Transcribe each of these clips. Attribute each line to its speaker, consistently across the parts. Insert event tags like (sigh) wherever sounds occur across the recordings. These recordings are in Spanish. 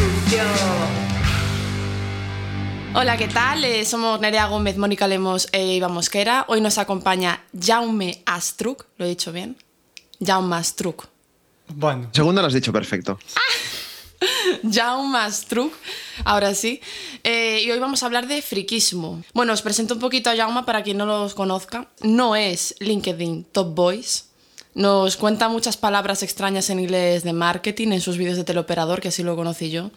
Speaker 1: sucio.
Speaker 2: Hola, ¿qué tal? Eh, somos Nerea Gómez, Mónica Lemos e Iva Mosquera. Hoy nos acompaña Jaume Astruc, ¿lo he dicho bien? Jaume Astruc.
Speaker 3: Bueno,
Speaker 4: Segundo lo has dicho perfecto. (laughs)
Speaker 2: Jaume Astruc, ahora sí. Eh, y hoy vamos a hablar de friquismo. Bueno, os presento un poquito a Jaume para quien no los conozca. No es LinkedIn Top Boys. Nos cuenta muchas palabras extrañas en inglés de marketing en sus vídeos de teleoperador, que así lo conocí yo.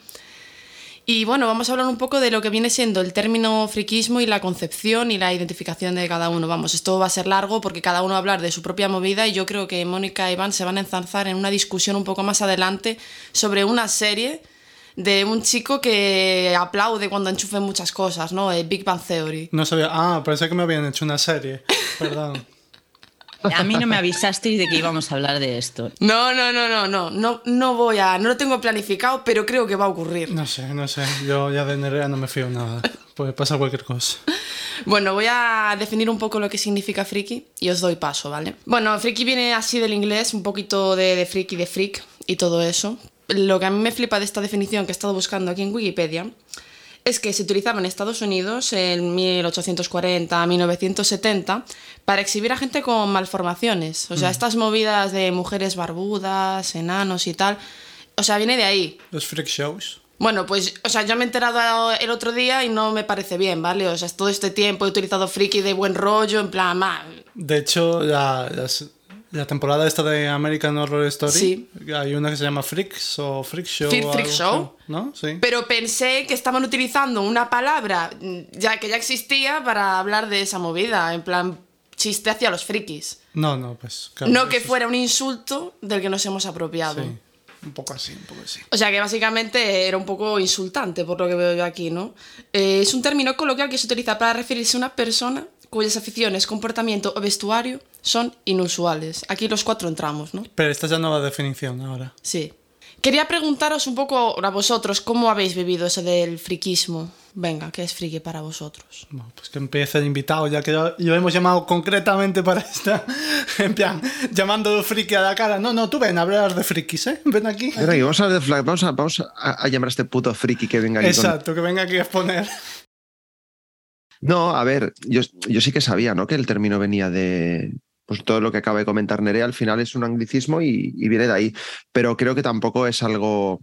Speaker 2: Y bueno, vamos a hablar un poco de lo que viene siendo el término friquismo y la concepción y la identificación de cada uno. Vamos, esto va a ser largo porque cada uno va a hablar de su propia movida y yo creo que Mónica y Iván se van a enzarzar en una discusión un poco más adelante sobre una serie de un chico que aplaude cuando enchufe muchas cosas, ¿no? Eh, Big Bang Theory.
Speaker 3: no sabía. Ah, pensé que me habían hecho una serie. Perdón. (laughs)
Speaker 5: A mí no me avisasteis de que íbamos a hablar de esto.
Speaker 2: No, no, no, no, no, no, no voy a, no lo tengo planificado, pero creo que va a ocurrir.
Speaker 3: No sé, no sé. Yo ya de Nerea no me fío nada. Puede pasar cualquier cosa. (laughs)
Speaker 2: Bueno, voy a definir un poco lo que significa friki y os doy paso, ¿vale? Bueno, friki viene así del inglés, un poquito de, de friki, de freak y todo eso. Lo que a mí me flipa de esta definición que he estado buscando aquí en Wikipedia es que se utilizaba en Estados Unidos en 1840, 1970 para exhibir a gente con malformaciones. O sea, estas movidas de mujeres barbudas, enanos y tal. O sea, viene de ahí.
Speaker 3: Los freak shows.
Speaker 2: Bueno, pues, o sea, yo me he enterado el otro día y no me parece bien, ¿vale? O sea, todo este tiempo he utilizado friki de buen rollo, en plan, ma,
Speaker 3: De hecho, la, las- la temporada esta de American Horror Story,
Speaker 2: Sí.
Speaker 3: hay una que se llama Freaks o Freak Show.
Speaker 2: Freak-
Speaker 3: o
Speaker 2: Freak
Speaker 3: algo
Speaker 2: Show.
Speaker 3: así, ¿No? Sí.
Speaker 2: Pero pensé que estaban utilizando una palabra mm, ya que ya existía para hablar de esa movida, en plan chiste hacia los frikis.
Speaker 3: No, no, pues. claro,
Speaker 2: no que
Speaker 3: eso es-
Speaker 2: fuera un insulto del que nos hemos apropiado.
Speaker 3: Sí. Un poco así, un poco así.
Speaker 2: O sea que básicamente era un poco insultante por lo que veo yo aquí, ¿no? Eh, es un término coloquial que se utiliza para referirse a una persona cuyas aficiones, comportamiento o vestuario son inusuales. Aquí los cuatro entramos, ¿no?
Speaker 3: Pero esta es la nueva definición ahora.
Speaker 2: Sí. Quería preguntaros un poco a vosotros cómo habéis vivido eso del friquismo. Venga, ¿qué es friki para vosotros?
Speaker 3: Bueno, pues que empiece el invitado, ya que lo, lo hemos llamado concretamente para esta. (laughs) En plan, llamando friki a la cara. No, no, tú ven a hablar de frikis, ¿eh? Ven aquí.
Speaker 4: Ven aquí, vamos a, hablar de fla- vamos a, vamos a- a llamar a este puto friki que venga aquí. con-
Speaker 3: Exacto, que venga aquí a exponer.
Speaker 4: No, a ver, yo, yo sí que sabía, ¿no? Que el término venía de. Pues todo lo que acaba de comentar Nerea al final es un anglicismo y, y viene de ahí. Pero creo que tampoco es algo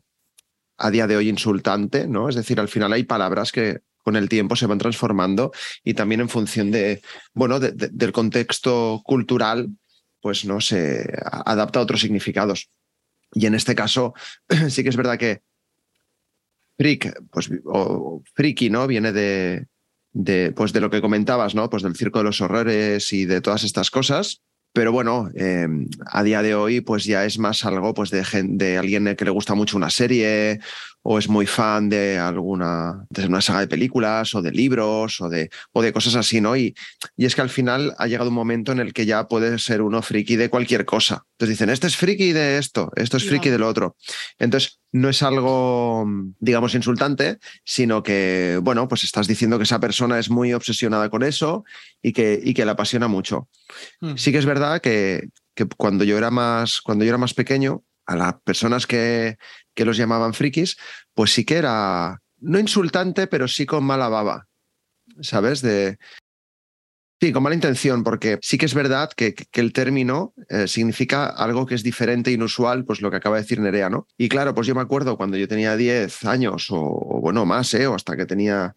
Speaker 4: a día de hoy insultante, ¿no? Es decir, al final hay palabras que con el tiempo se van transformando y también en función de, bueno, de- de- del contexto cultural, pues no se adapta a otros significados. Y en este caso, (clears throat) sí que es verdad que freak, pues, o friki, ¿no? Viene de, de, pues, de lo que comentabas, ¿no? Pues del circo de los horrores y de todas estas cosas. Pero bueno, eh, a día de hoy, pues ya es más algo pues, de, gen- de alguien que le gusta mucho una serie o es muy fan de alguna de una saga de películas o de libros o de, o de cosas así, ¿no? Y, y es que al final ha llegado un momento en el que ya puede ser uno friki de cualquier cosa. Entonces dicen, este es friki de esto, esto es friki de lo otro. Entonces, no es algo, digamos, insultante, sino que, bueno, pues estás diciendo que esa persona es muy obsesionada con eso y que, y que le apasiona mucho.
Speaker 3: Hmm.
Speaker 4: Sí que es verdad que, cuando, yo era más, cuando yo era más pequeño, a las personas que, los llamaban frikis, pues sí que era, no insultante, pero sí con mala baba, ¿sabes? De, Sí, con mala intención, porque sí que es verdad que el término eh, significa algo que es diferente, inusual, pues lo que acaba de decir Nerea, ¿no? Y claro, pues yo me acuerdo cuando yo tenía 10 años o, o bueno, más, ¿eh? O hasta que tenía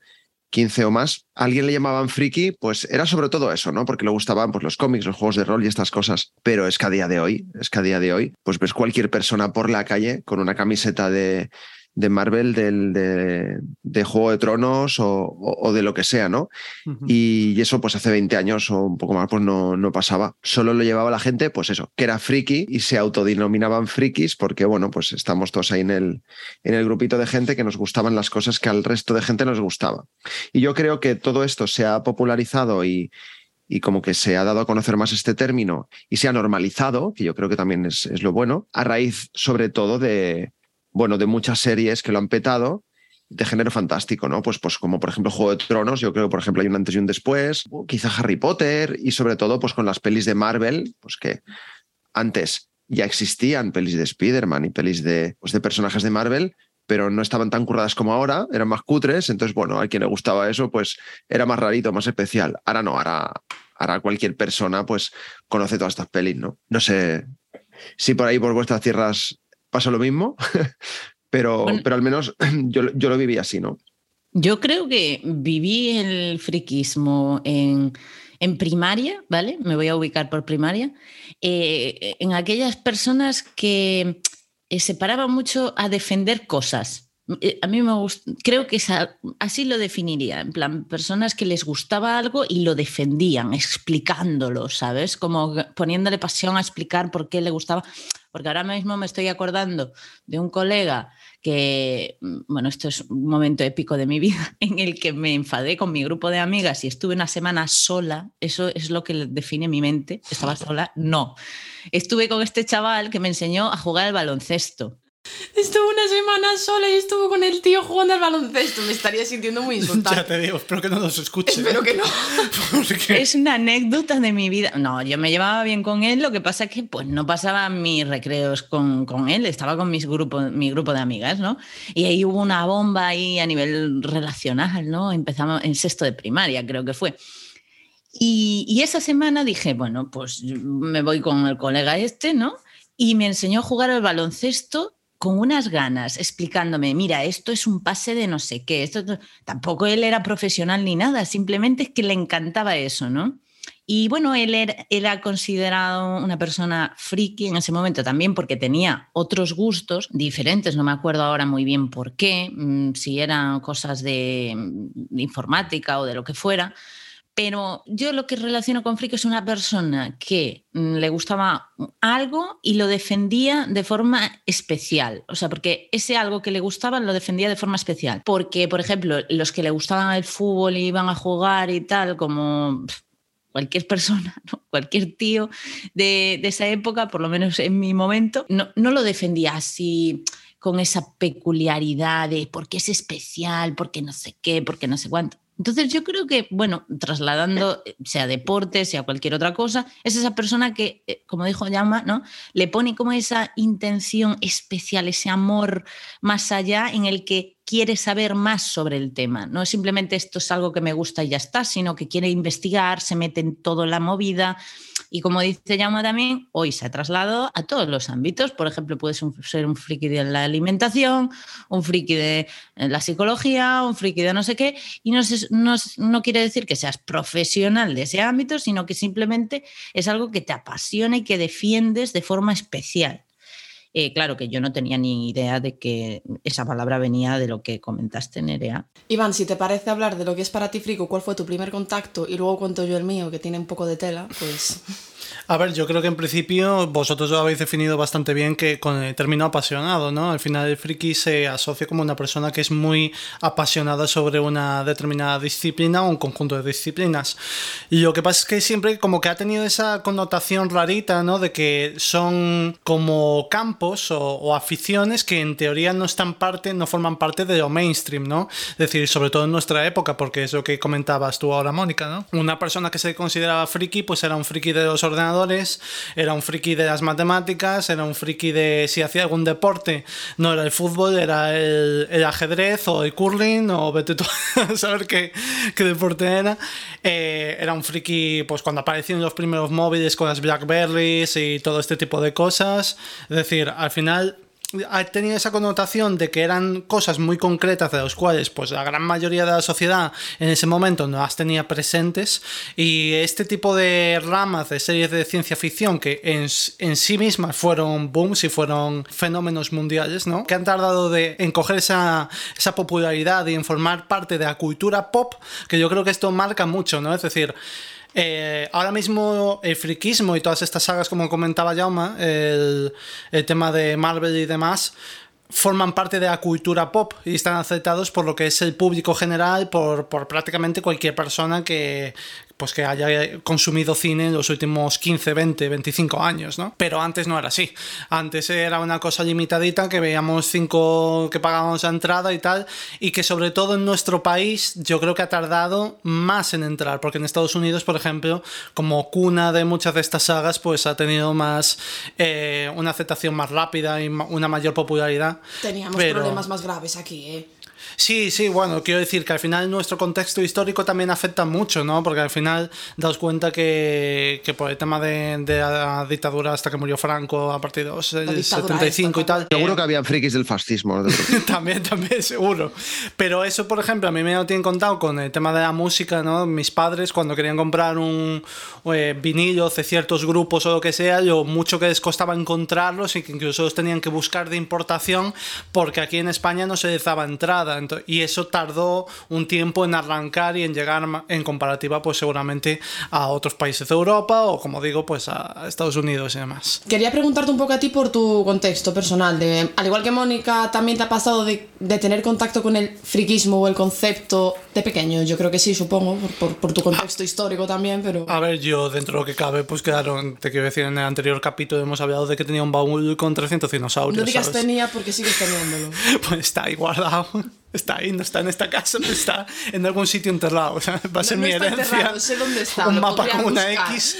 Speaker 4: 15 o más, alguien le llamaban friki, pues era sobre todo eso, ¿no? Porque le gustaban pues, los cómics, los juegos de rol y estas cosas. Pero es que a día de hoy, es que a día de hoy, pues ves cualquier persona por la calle con una camiseta de, de Marvel, del, de, de Juego de Tronos o, o- o de lo que sea, ¿no? Y, y eso pues hace 20 años o un poco más pues no, no pasaba. Solo lo llevaba la gente pues eso, que era friki y se autodenominaban frikis porque bueno pues estamos todos ahí en el, en el grupito de gente que nos gustaban las cosas que al resto de gente nos gustaba. Y yo creo que todo esto se ha popularizado y, y como que se ha dado a conocer más este término y se ha normalizado, que yo creo que también es, es lo bueno, a raíz sobre todo de, bueno, de muchas series que lo han petado de género fantástico, ¿no? Pues, pues como por ejemplo Juego de Tronos, yo creo por ejemplo hay un antes y un después, quizá Harry Potter y sobre todo pues con las pelis de Marvel, pues que antes ya existían pelis de Spider-Man y pelis de, pues, de personajes de Marvel, pero no estaban tan curradas como ahora, eran más cutres, entonces bueno, a quien le gustaba eso, pues era más rarito, más especial. Ahora no, ahora, ahora cualquier persona pues conoce todas estas pelis, ¿no? No sé si por ahí por vuestras tierras pasa lo mismo, (laughs) pero, pero al menos (clears throat) yo, yo lo viví así, ¿no?
Speaker 5: Yo creo que viví el friquismo en, en primaria, ¿vale? Me voy a ubicar por primaria, eh, en aquellas personas que eh, se paraban mucho a defender cosas. Eh, a mí me gusta, creo que así lo definiría, en plan, personas que les gustaba algo y lo defendían, explicándolo, ¿sabes? Como poniéndole pasión a explicar por qué le gustaba. Porque ahora mismo me estoy acordando de un colega que, mm, bueno, esto es un momento épico de mi vida, (laughs) en el que me enfadé con mi grupo de amigas y estuve una semana sola, eso es lo que define mi mente, estaba sola, no. Estuve con este chaval que me enseñó a jugar al baloncesto.
Speaker 2: Estuvo una semana sola y estuvo con el tío jugando al baloncesto. Me estaría sintiendo muy (laughs) insultada.
Speaker 3: Ya te digo, espero que no nos escuche.
Speaker 2: Espero que no. (laughs)
Speaker 5: Es una anécdota de mi vida. No, yo me llevaba bien con él, lo que pasa es que pues, no pasaba mis recreos con, con él, estaba con mis grupo, mi grupo de amigas, ¿no? Y ahí hubo una bomba ahí a nivel relacional, ¿no? Empezamos en sexto de primaria, creo que fue. Y, y esa semana dije, bueno, pues me voy con el colega este, ¿no? Y me enseñó a jugar al baloncesto con unas ganas, explicándome, mira, esto es un pase de no sé qué, esto tampoco él era profesional ni nada, simplemente es que le encantaba eso, ¿no? Y bueno, él era, considerado una persona friki en ese momento también porque tenía otros gustos diferentes, no me acuerdo ahora muy bien por qué, mm, si eran cosas de informática o de lo que fuera, pero yo lo que relaciono con friki es una persona que mm, le gustaba algo y lo defendía de forma especial. O sea, porque ese algo que le gustaba lo defendía de forma especial. Porque, por ejemplo, los que le gustaban el fútbol y iban a jugar y tal, como cualquier persona, (laughs) cualquier tío de, esa época, por lo menos en mi momento, no, lo defendía así con esa peculiaridad de porque es especial, porque no sé qué, porque no sé cuánto. Entonces yo creo que, bueno, trasladando, eh, sea deporte, sea cualquier otra cosa, es esa persona que, eh, como dijo Llama, ¿no? Le pone como esa intención especial, ese amor más allá en el que quiere saber más sobre el tema. No es simplemente esto es algo que me gusta y ya está, sino que quiere investigar, se mete en toda la movida. Y como dice Llama también, hoy se ha trasladado a todos los ámbitos. Por ejemplo, puedes ser un friki de la alimentación, un friki de eh, la psicología, un friki de no sé qué. Y no, no, no quiere decir que seas profesional de ese ámbito, sino que simplemente es algo que te apasiona y que defiendes de forma especial. Eh, claro que yo no tenía ni idea de que esa palabra venía de lo que comentaste, Nerea.
Speaker 2: Iván, si te parece hablar de lo que es para ti frico, cuál fue tu primer contacto y luego cuento yo el mío, que tiene un poco de tela, pues...
Speaker 3: A ver, yo creo que en principio vosotros lo habéis definido bastante bien que con el término apasionado, ¿no? Al final el friki se asocia como una persona que es muy apasionada sobre una determinada disciplina o un conjunto de disciplinas. Y lo que pasa es que siempre como que ha tenido esa connotación rarita, ¿no? De que son como campos o, aficiones que en teoría no están parte, no forman parte de lo mainstream, ¿no? Es decir, sobre todo en nuestra época, porque es lo que comentabas tú ahora, Mónica, ¿no? Una persona que se consideraba friki, pues era un friki de los ordenadores era un friki de las matemáticas, era un friki de si hacía algún deporte, no era el fútbol, era el, ajedrez o el curling o vete tú a (laughs) saber qué, qué deporte era. Eh, era un friki pues cuando aparecieron los primeros móviles con las Blackberries y todo este tipo de cosas. Es decir, al final ha tenido esa connotación de que eran cosas muy concretas de las cuales pues la gran mayoría de la sociedad en ese momento no las tenía presentes y este tipo de ramas de series de ciencia ficción que en, sí mismas fueron booms y fueron fenómenos mundiales, ¿no? Que han tardado de, en coger esa, esa popularidad y en formar parte de la cultura pop, que yo creo que esto marca mucho, ¿no? Es decir, eh, ahora mismo el friquismo y todas estas sagas, como comentaba Jauma, el, el tema de Marvel y demás, forman parte de la cultura pop y están aceptados por lo que es el público general, por, por prácticamente cualquier persona que, pues que haya consumido cine en los últimos 15, 20, 25 años, ¿no? Pero antes no era así. Antes era una cosa limitadita que veíamos cinco que pagábamos la entrada y tal, y que sobre todo en nuestro país yo creo que ha tardado más en entrar, porque en Estados Unidos, por ejemplo, como cuna de muchas de estas sagas, pues ha tenido más eh, una aceptación más rápida y una mayor popularidad.
Speaker 2: Teníamos problemas más graves aquí, ¿eh?
Speaker 3: Sí, sí, bueno, quiero decir que al final nuestro contexto histórico también afecta mucho, ¿no? Porque al final daos cuenta que, que por el tema de, de, la dictadura hasta que murió Franco a partir del 75 y tal.
Speaker 4: Seguro que había frikis del fascismo. (laughs)
Speaker 3: también, también, seguro. Pero eso, por ejemplo, a mí me lo tienen contado con el tema de la música, ¿no? Mis padres, cuando querían comprar un eh, vinilo de ciertos grupos o lo que sea, lo mucho que les costaba encontrarlos y que incluso los tenían que buscar de importación porque aquí en España no se les daba entrada y eso tardó un tiempo en arrancar y en llegar en comparativa pues seguramente a otros países de Europa o como digo pues a Estados Unidos y demás.
Speaker 2: Quería preguntarte un poco a ti por tu contexto personal, de, al igual que Mónica, ¿también te ha pasado de, de tener contacto con el friquismo o el concepto de pequeño? Yo creo que sí, supongo, por, por, tu contexto histórico también, pero...
Speaker 3: A ver, yo dentro de lo que cabe, pues claro, te quiero decir, en el anterior capítulo hemos hablado de que tenía un baúl con 300 dinosaurios.
Speaker 2: No digas tenía porque sigues teniéndolo. (laughs)
Speaker 3: pues está ahí guardado. Está ahí, no está en esta casa, no está en algún sitio enterrado. O sea, va a ser mi herencia.
Speaker 2: sé dónde está,
Speaker 3: un mapa con una X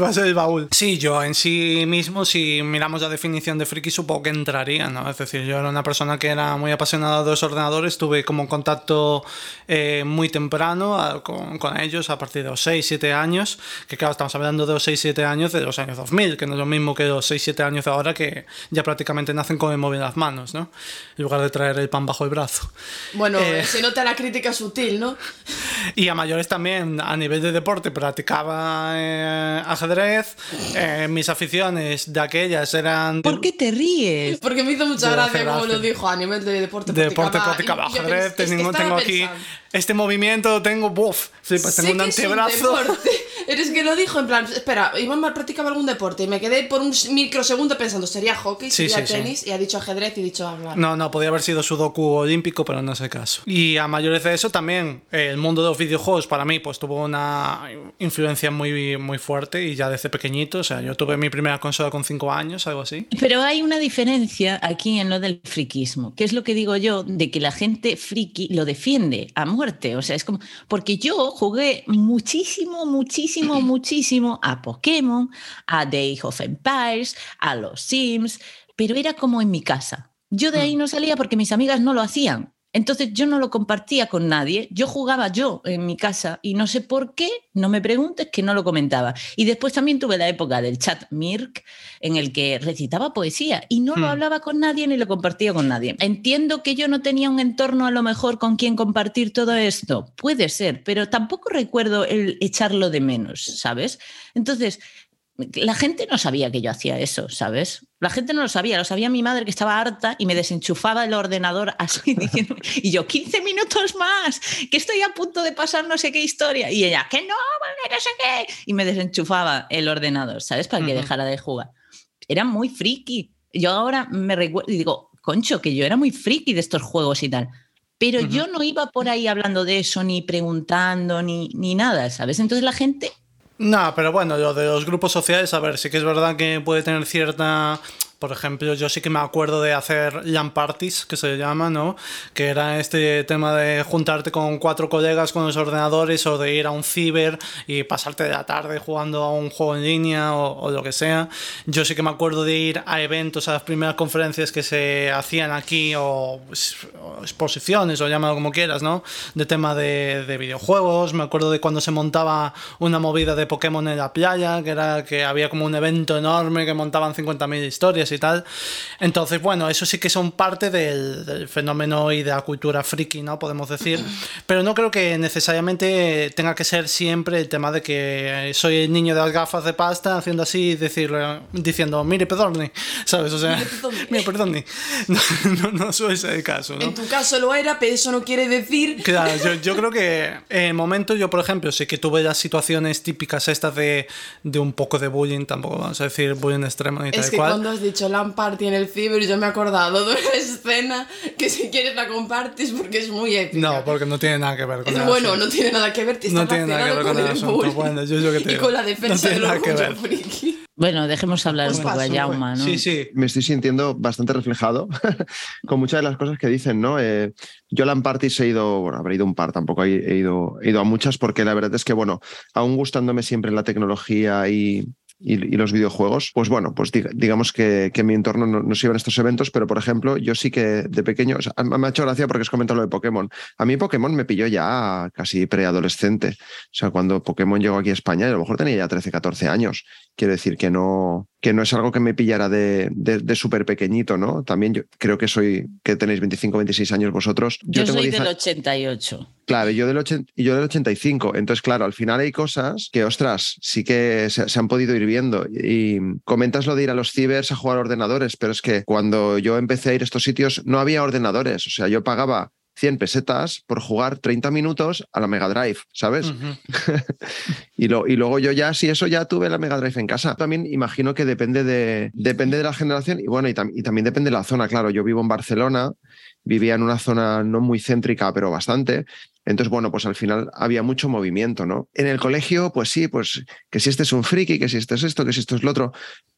Speaker 3: va a ser el baúl. Sí, yo en sí mismo, si miramos la definición de friki, supongo que entraría, ¿no? Es decir, yo era una persona que era muy apasionada de los ordenadores, tuve como contacto eh, muy temprano con, con, ellos a partir de los 6, 7 años, que claro, estamos hablando de los 6, 7 años de los años 2000, que no es lo mismo que los 6, 7 años de ahora que ya prácticamente nacen con el móvil en las manos, ¿no? En lugar de traer el pan bajo el brazo.
Speaker 2: Bueno, eh, se nota la crítica sutil, ¿no?
Speaker 3: Y a mayores también, a nivel de deporte, practicaba eh, ajedrez. Eh, mis aficiones de aquellas eran.
Speaker 5: ¿Por qué te ríes?
Speaker 2: Porque me hizo mucha gracia como lo dijo, a nivel de deporte.
Speaker 3: De deporte practicaba ajedrez. Tengo, tengo aquí este movimiento, tengo. Buf, tengo un antebrazo. (laughs)
Speaker 2: Eres que lo dijo en plan, espera, Iván mal practicaba algún deporte y me quedé por un microsegundo pensando, sería hockey, sería tenis, y ha dicho ajedrez y dicho hablar.
Speaker 3: No, no, podía haber sido sudoku olímpico, pero no sé caso. Y a mayores de eso también, el mundo de los videojuegos para mí pues tuvo una influencia muy, muy fuerte y ya desde pequeñito, o sea, yo tuve mi primera consola con 5 años, algo así.
Speaker 5: Pero hay una diferencia aquí en lo del friquismo, que es lo que digo yo, de que la gente friki lo defiende a muerte, o sea, es como, porque yo jugué muchísimo, muchísimo, (clears throat) muchísimo a Pokémon, a Day of Empires, a los Sims, pero era como en mi casa. Yo de ahí mm. no salía porque mis amigas no lo hacían. Entonces yo no lo compartía con nadie, yo jugaba yo en mi casa y no sé por qué, no me preguntes que no lo comentaba. Y después también tuve la época del chat Mirk en el que recitaba poesía y no lo hmm. hablaba con nadie ni lo compartía con nadie. Entiendo que yo no tenía un entorno a lo mejor con quien compartir todo esto, puede ser, pero tampoco recuerdo el echarlo de menos, ¿sabes? Entonces, la gente no sabía que yo hacía eso, ¿sabes? La gente no lo sabía, lo sabía mi madre que estaba harta y me desenchufaba el ordenador así (laughs) diciendo, y yo, 15 minutos más, que estoy a punto de pasar no sé qué historia. Y ella, que no, no sé qué. Y me desenchufaba el ordenador, ¿sabes? Para que dejara de jugar. Era muy friki. Yo ahora me recuerdo y digo, concho, que yo era muy friki de estos juegos y tal. Pero yo no iba por ahí hablando de eso, ni preguntando, ni, ni nada, ¿sabes? Entonces la gente
Speaker 3: no, pero bueno, lo de los grupos sociales, a ver, sí que es verdad que puede tener cierta por ejemplo, yo sí que me acuerdo de hacer LAN parties, que se llama, ¿no? Que era este tema de juntarte con cuatro colegas con los ordenadores o de ir a un ciber y pasarte de la tarde jugando a un juego en línea o, lo que sea. Yo sí que me acuerdo de ir a eventos, a las primeras conferencias que se hacían aquí o, exposiciones o llámalo como quieras, ¿no? De tema de, de, videojuegos. Me acuerdo de cuando se montaba una movida de Pokémon en la playa, que era que había como un evento enorme que montaban 50.000 historias y tal. Entonces, bueno, eso sí que son parte del, fenómeno y de la cultura friki, ¿no? Podemos decir. (clears throat) Pero no creo que necesariamente tenga que ser siempre el tema de que soy el niño de las gafas de pasta, haciendo así y decirle, diciendo, mire, perdone, ¿sabes? O sea, mire, perdone. (laughs) No, no, suele ser el caso, ¿no?
Speaker 2: En tu caso lo era, pero eso no quiere decir... (laughs)
Speaker 3: Claro, yo, yo creo que en momentos, yo por ejemplo, sí que tuve las situaciones típicas estas de, de un poco de bullying, tampoco vamos a decir bullying extremo ni
Speaker 2: es
Speaker 3: tal
Speaker 2: que
Speaker 3: cual.
Speaker 2: Cuando has dicho dicho LAN party en el ciber y yo me he acordado de una escena que si quieres la compartes porque es muy épica.
Speaker 3: No, porque no tiene nada que ver con
Speaker 2: Es
Speaker 3: el
Speaker 2: bueno,
Speaker 3: asunto.
Speaker 2: no tiene nada que ver,
Speaker 3: No tiene nada que ver con el asunto.
Speaker 2: bullying
Speaker 3: Bueno, yo- yo que te
Speaker 2: y con la
Speaker 3: No
Speaker 2: defensa
Speaker 3: tiene
Speaker 2: del orgullo
Speaker 3: ver.
Speaker 2: friki.
Speaker 5: Bueno, dejemos hablar
Speaker 2: Pues
Speaker 5: un poco a
Speaker 2: paso,
Speaker 5: Jauma, ¿no?
Speaker 3: Sí, sí.
Speaker 4: me estoy sintiendo bastante reflejado (laughs) con muchas de las cosas que dicen, ¿no? Eh, yo a LAN parties he ido, bueno, habré ido un par, tampoco he, he ido, he ido a muchas, porque la verdad es que, bueno, aún gustándome siempre la tecnología y, y, los videojuegos, pues bueno, pues diga- digamos que, que en mi entorno no, no se iban estos eventos, pero por ejemplo, yo sí que de pequeño, me ha hecho gracia porque has comentado lo de Pokémon. A mí Pokémon me pilló ya casi preadolescente. O sea, cuando Pokémon llegó aquí a España, a lo mejor tenía ya 13, 14 años. Quiero decir que no, que no es algo que me pillara de, de, de súper pequeñito, ¿no? También yo creo que soy, que tenéis 25, 26 años vosotros.
Speaker 5: Yo,
Speaker 4: tengo
Speaker 5: soy
Speaker 4: 10
Speaker 5: del
Speaker 4: a-
Speaker 5: 88.
Speaker 4: Claro, yo del, 80 y yo del 85. Entonces, claro, al final hay cosas que, ostras, sí que se, se han podido ir viendo. Y comentas lo de ir a los cibers a jugar a ordenadores, pero es que cuando yo empecé a ir a estos sitios no había ordenadores. O sea, yo pagaba 100 pesetas por jugar 30 minutos a la Mega Drive, ¿sabes? (laughs) Y, lo, y luego yo ya, si eso ya tuve la Mega Drive en casa. También imagino que depende de, depende de la generación y bueno, y, tam- y también depende de la zona. Claro, yo vivo en Barcelona, vivía en una zona no muy céntrica, pero bastante. Entonces, bueno, pues al final había mucho movimiento, ¿no? En el colegio, pues sí, pues que si este es un friki, que si este es esto, que si esto es lo otro.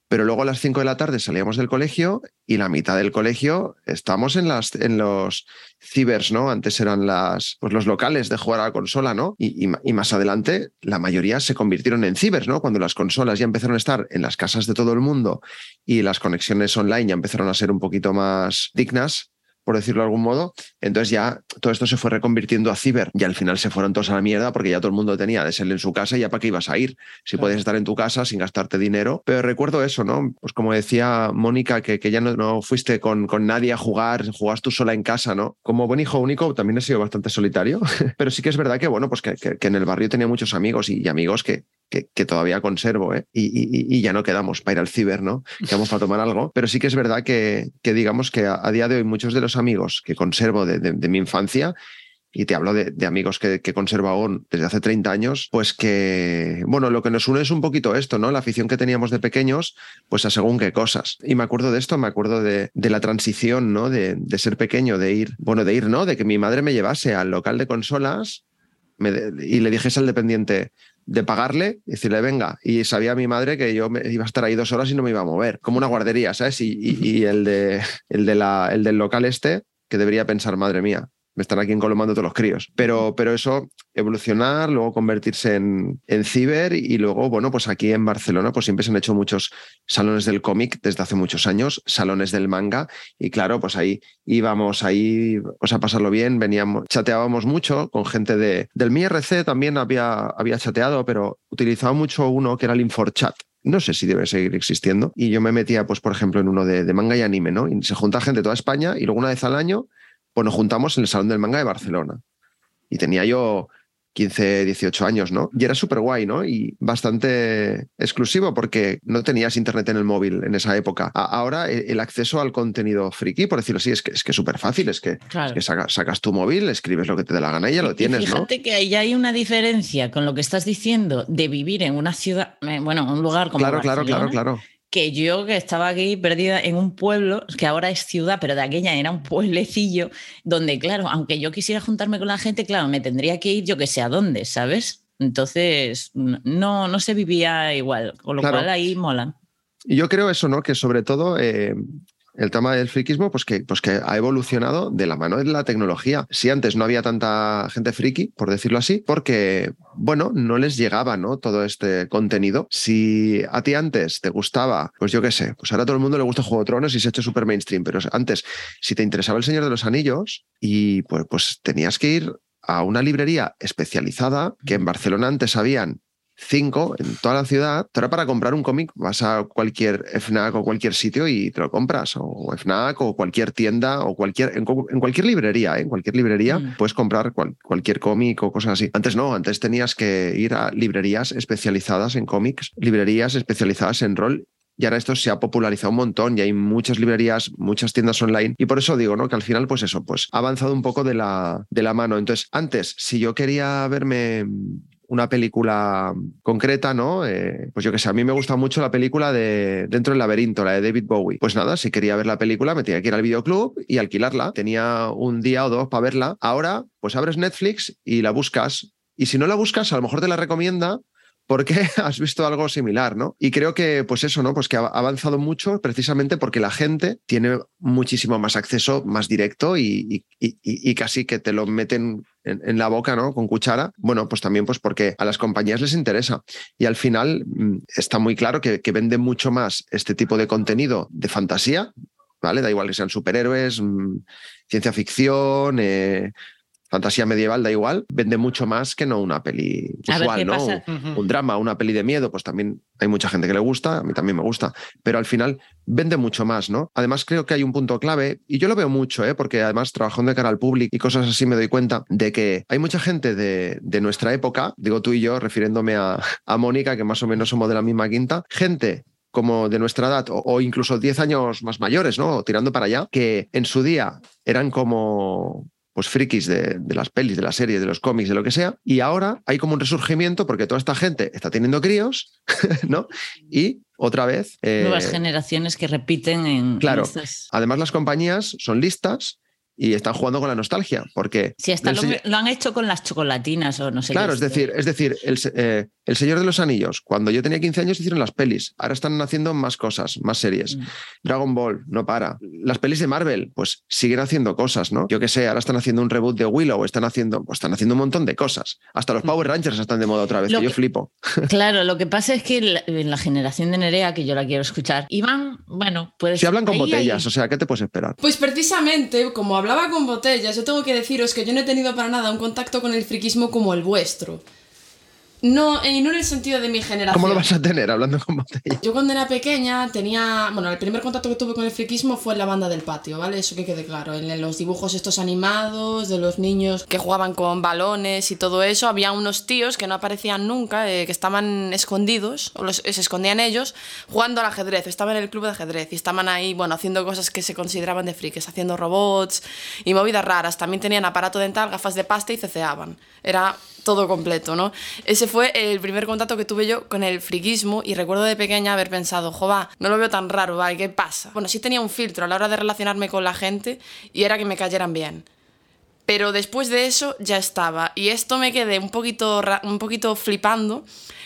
Speaker 4: Pero luego a las 5 de la tarde salíamos del colegio y la mitad del colegio estamos en, las, en los cibers, ¿no? Antes eran las, pues los locales de jugar a la consola, ¿no? Y, y y más adelante la mayoría se convirtieron en cibers, ¿no? Cuando las consolas ya empezaron a estar en las casas de todo el mundo y las conexiones online ya empezaron a ser un poquito más dignas, por decirlo de algún modo, entonces ya todo esto se fue reconvirtiendo a ciber y al final se fueron todos a la mierda porque ya todo el mundo tenía de ser en su casa y ya para qué ibas a ir, si
Speaker 3: Claro.
Speaker 4: podías estar en tu casa sin gastarte dinero. Pero recuerdo eso, ¿no? Pues como decía Mónica, que, que ya no, no fuiste con, con nadie a jugar, jugabas tú sola en casa, ¿no? Como buen hijo único también he sido bastante solitario, (laughs) pero sí que es verdad que, bueno, pues que, que- que en el barrio tenía muchos amigos y, y amigos que, que, todavía conservo, ¿eh? Y, ya no quedamos para ir al ciber, ¿no? Quedamos para tomar algo. Pero sí que es verdad que, que digamos que a, día de hoy muchos de los amigos que conservo de, mi infancia, y te hablo de, amigos que, que conservo aún desde hace 30 años, pues que, bueno, lo que nos une es un poquito esto, ¿no? La afición que teníamos de pequeños, pues a según qué cosas. Y me acuerdo de esto, me acuerdo de, la transición, ¿no? De, ser pequeño, de ir, bueno, de ir, ¿no? De que mi madre me llevase al local de consolas y le dijese al dependiente de pagarle y decirle, venga. Y sabía mi madre que yo me iba a estar ahí dos horas y no me iba a mover, como una guardería, ¿sabes? Y, y- y el, de, el, de la, el del local este, que debería pensar, madre mía, me están aquí encolomando todos los críos. Pero, pero eso, evolucionar, luego convertirse en, en ciber y luego, bueno, pues aquí en Barcelona, pues siempre se han hecho muchos salones del cómic desde hace muchos años, salones del manga, y claro, pues ahí íbamos ahí pues a pasarlo bien, veníamos, chateábamos mucho con gente de, del MIRC también había, había chateado, pero utilizaba mucho uno que era el InforChat. No sé si debe seguir existiendo. Y yo me metía, pues, por ejemplo, en uno de, de manga y anime, ¿no? Y se junta gente de toda España y luego una vez al año, pues nos juntamos en el Salón del Manga de Barcelona. Y tenía yo 15, 18 años, ¿no? Y era súper guay, ¿no? Y bastante exclusivo porque no tenías internet en el móvil en esa época. A- ahora eh, el acceso al contenido friki, por decirlo así, es que es que súper fácil, es que,
Speaker 5: Claro.
Speaker 4: es que saca- sacas tu móvil, escribes lo que te dé la gana y ya lo
Speaker 5: Y
Speaker 4: tienes, ¿no?
Speaker 5: fíjate que ahí hay una diferencia con lo que estás diciendo de vivir en una ciudad, eh, bueno, un lugar como
Speaker 4: Claro, claro, claro, claro.
Speaker 5: Que yo que estaba aquí perdida en un pueblo, que ahora es ciudad, pero de aquella era un (laughs) pueblecillo, donde, claro, aunque yo quisiera juntarme con la gente, claro, me tendría que ir yo que sé a dónde, ¿sabes? Entonces, no, no se vivía igual, con lo
Speaker 4: Claro.
Speaker 5: cual ahí mola.
Speaker 4: Y yo creo eso, ¿no? Que sobre todo eh, el tema del friquismo, pues que, pues que ha evolucionado de la mano de la tecnología. Si antes no había tanta gente friki, por decirlo así, porque, bueno, no les llegaba, ¿no? Todo este contenido. Si a ti antes te gustaba, pues yo qué sé, pues ahora a todo el mundo le gusta Juego de Tronos y se ha hecho súper mainstream, pero antes, si te interesaba El Señor de los Anillos y pues, pues tenías que ir a una librería especializada, que en Barcelona antes habían cinco en toda la ciudad. Ahora para comprar un cómic vas a cualquier FNAC o cualquier sitio y te lo compras, o FNAC o cualquier tienda o cualquier, en, cu- en cualquier librería, ¿eh? en cualquier librería
Speaker 5: Mm.
Speaker 4: puedes comprar cual- cualquier cómic o cosas así. Antes no, antes tenías que ir a librerías especializadas en cómics, librerías especializadas en rol y ahora esto se ha popularizado un montón y hay muchas librerías, muchas tiendas online. Y por eso digo, ¿no? Que al final, pues eso, pues ha avanzado un poco de la, de la mano. Entonces, antes, si yo quería verme una película concreta, ¿no? Eh, pues yo que sé, a mí me gusta mucho la película de Dentro del laberinto, la de David Bowie. Pues nada, si quería ver la película me tenía que ir al videoclub y alquilarla. Tenía un día o dos para verla. Ahora, pues abres Netflix y la buscas. Y si no la buscas, a lo mejor te la recomienda porque (laughs) has visto algo similar, ¿no? Y creo que, pues eso, ¿no? Pues que ha avanzado mucho precisamente porque la gente tiene muchísimo más acceso, más directo y, casi que te lo meten en, la boca, ¿no? Con cuchara. Bueno, pues también pues porque a las compañías les interesa. Y al final mm, está muy claro que, que vende mucho más este tipo de contenido de fantasía, ¿vale? Da igual que sean superhéroes, mm, ciencia ficción, eh, fantasía medieval, da igual, vende mucho más que no una peli usual, ¿no? Un drama, una peli de miedo, pues también hay mucha gente que le gusta, a mí también me gusta, pero al final vende mucho más, ¿no? Además creo que hay un punto clave, y yo lo veo mucho, ¿eh? porque además trabajando de cara al público y cosas así me doy cuenta de que hay mucha gente de, nuestra época, digo tú y yo, refiriéndome a, a Mónica, que más o menos somos de la misma quinta, gente como de nuestra edad o, incluso 10 años más mayores, ¿no? Tirando para allá, que en su día eran como pues frikis de, las pelis, de las series, de los cómics, de lo que sea. Y ahora hay como un resurgimiento porque toda esta gente está teniendo críos, (laughs) ¿no? Y otra vez...
Speaker 5: Eh, Nuevas generaciones que repiten en...
Speaker 4: Claro. Además las compañías son listas y están jugando con la nostalgia, porque...
Speaker 5: Sí, hasta lo, han hecho con las chocolatinas o no sé
Speaker 4: Claro, es decir, es decir el, eh, el, Señor de los Anillos, cuando yo tenía 15 años hicieron las pelis, ahora están haciendo más cosas, más series. Mm. Dragon Ball, no para. Las pelis de Marvel, pues siguen haciendo cosas, ¿no? Yo qué sé, ahora están haciendo un reboot de Willow, están haciendo, pues están haciendo un montón de cosas. Hasta los mm. Power Rangers están de moda otra vez, que yo flipo. (laughs)
Speaker 5: Claro, lo que pasa es que en la, generación de Nerea, que yo la quiero escuchar, Iván, bueno, pues...
Speaker 4: Si hablan con botellas, o sea, ¿qué te puedes esperar?
Speaker 2: Pues precisamente, como hablaba con botellas, yo tengo que deciros que yo no he tenido para nada un contacto con el friquismo como el vuestro. No, y no en el sentido de mi generación.
Speaker 4: ¿Cómo lo vas a tener hablando con botella?
Speaker 2: Yo cuando era pequeña tenía. Bueno, el primer contacto que tuve con el friquismo fue en la banda del patio, ¿vale? Eso que quede claro. En los dibujos estos animados de los niños que jugaban con balones y todo eso, había unos tíos que no aparecían nunca, eh, que estaban escondidos, o se escondían ellos, jugando al ajedrez. Estaban en el club de ajedrez y estaban ahí, bueno, haciendo cosas que se consideraban de frikis, haciendo robots y movidas raras. También tenían aparato dental, gafas de pasta y ceceaban. Era todo completo, ¿no? Ese fue el primer contacto que tuve yo con el friquismo y recuerdo de pequeña haber pensado, jova, no lo veo tan raro, ¿vale? ¿Qué pasa? Bueno, sí tenía un filtro a la hora de relacionarme con la gente y era que me cayeran bien. Pero después de eso ya estaba. Y esto me quedé un poquito, un poquito flipando.